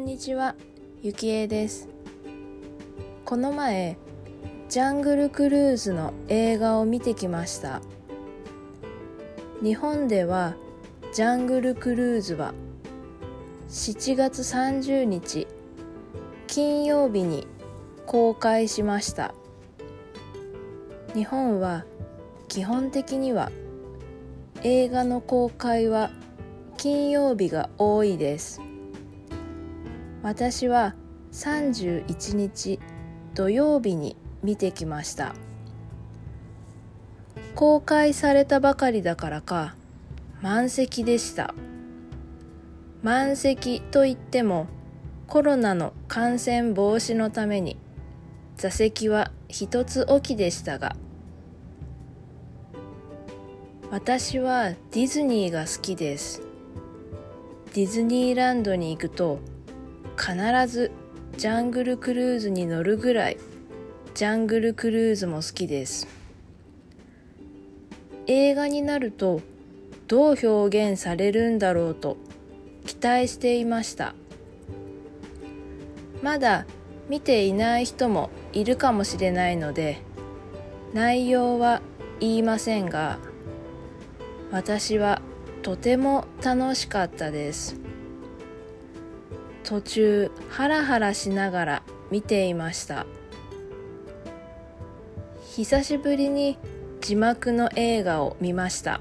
んにちは、ゆきえです。この前、ジャングルクルーズの映画を見てきました。日本では、ジャングルクルーズは7月30日金曜日に公開しました。日本は基本的には映画の公開は金曜日が多いです。私は31日土曜日に見てきました。公開されたばかりだからか満席でした。満席といってもコロナの感染防止のために座席は一つ置きでしたが私はディズニーが好きです。ディズニーランドに行くと必ずジャングルクルーズに乗るぐらいジャングルクルーズも好きです。映画になるとどう表現されるんだろうと期待していました。まだ見ていない人もいるかもしれないので内容は言いませんが私はとても楽しかったです。途中ハラハラしながら見ていました。久しぶりに字幕の映画を見ました。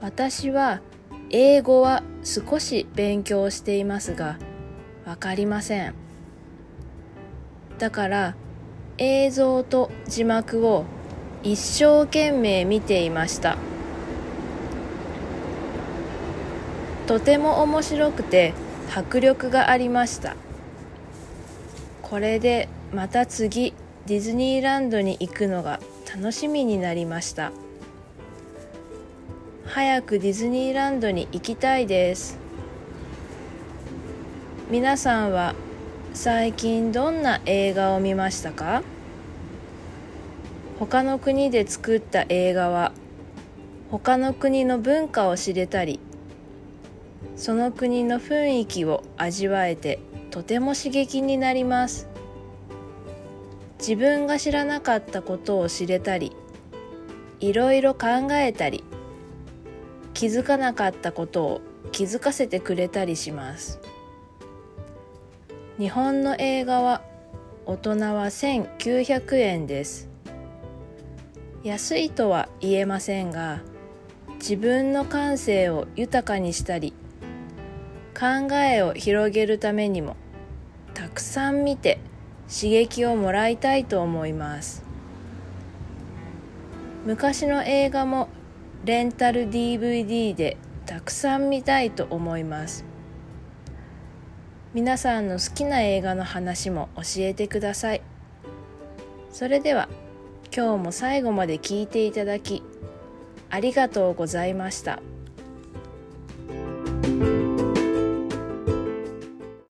私は英語は少し勉強していますがわかりません。だから映像と字幕を一生懸命見ていました。とても面白くて迫力がありました。これでまた次ディズニーランドに行くのが楽しみになりました。早くディズニーランドに行きたいです。皆さんは最近どんな映画を見ましたか？他の国で作った映画は他の国の文化を知れたりその国の雰囲気を味わえてとても刺激になります。自分が知らなかったことを知れたりいろいろ考えたり気づかなかったことを気づかせてくれたりします。日本の映画は大人は1900円です。安いとは言えませんが自分の感性を豊かにしたり考えを広げるためにもたくさん見て刺激をもらいたいと思います。昔の映画もレンタル DVD でたくさん見たいと思います。皆さんの好きな映画の話も教えてください。それでは今日も最後まで聞いていただきありがとうございました。